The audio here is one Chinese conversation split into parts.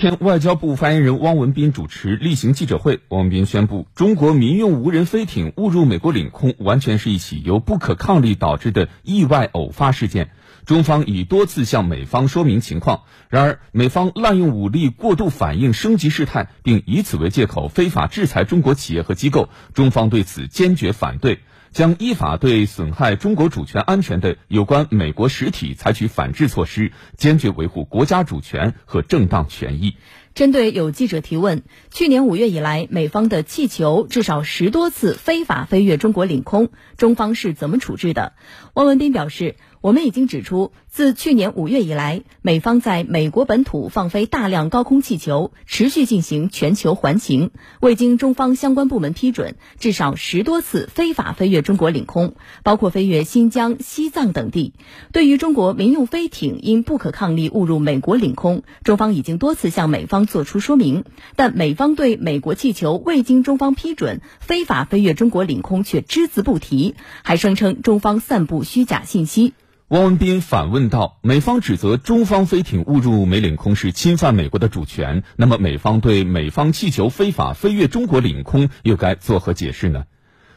天，外交部发言人汪文斌主持例行记者会。汪文斌宣布，中国民用无人飞艇误入美国领空，完全是一起由不可抗力导致的意外偶发事件。中方已多次向美方说明情况，然而美方滥用武力、过度反应、升级事态，并以此为借口非法制裁中国企业和机构，中方对此坚决反对。将依法对损害中国主权安全的有关美国实体采取反制措施，坚决维护国家主权和正当权益。针对有记者提问，去年五月以来，美方的气球至少十多次非法飞越中国领空，中方是怎么处置的？汪文斌表示，我们已经指出，自去年五月以来，美方在美国本土放飞大量高空气球，持续进行全球环情，未经中方相关部门批准，至少十多次非法飞越中国领空，包括飞越新疆、西藏等地。对于中国民用飞艇因不可抗力误入美国领空，中方已经多次向美方。作出说明，但美方对美国气球未经中方批准非法飞越中国领空却只字不提，还声称中方散布虚假信息。汪文斌反问道：“美方指责中方飞艇误入美领空是侵犯美国的主权，那么美方对美方气球非法飞越中国领空又该作何解释呢？”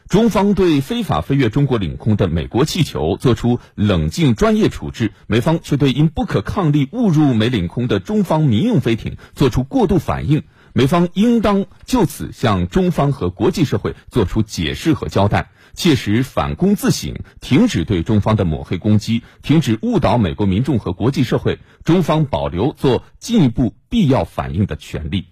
中方对非法飞越中国领空的美国气球作出冷静专业处置，美方却对因不可抗力误入美领空的中方民用飞艇作出过度反应，美方应当就此向中方和国际社会作出解释和交代，切实反攻自省，停止对中方的抹黑攻击，停止误导美国民众和国际社会，中方保留做进一步必要反应的权利。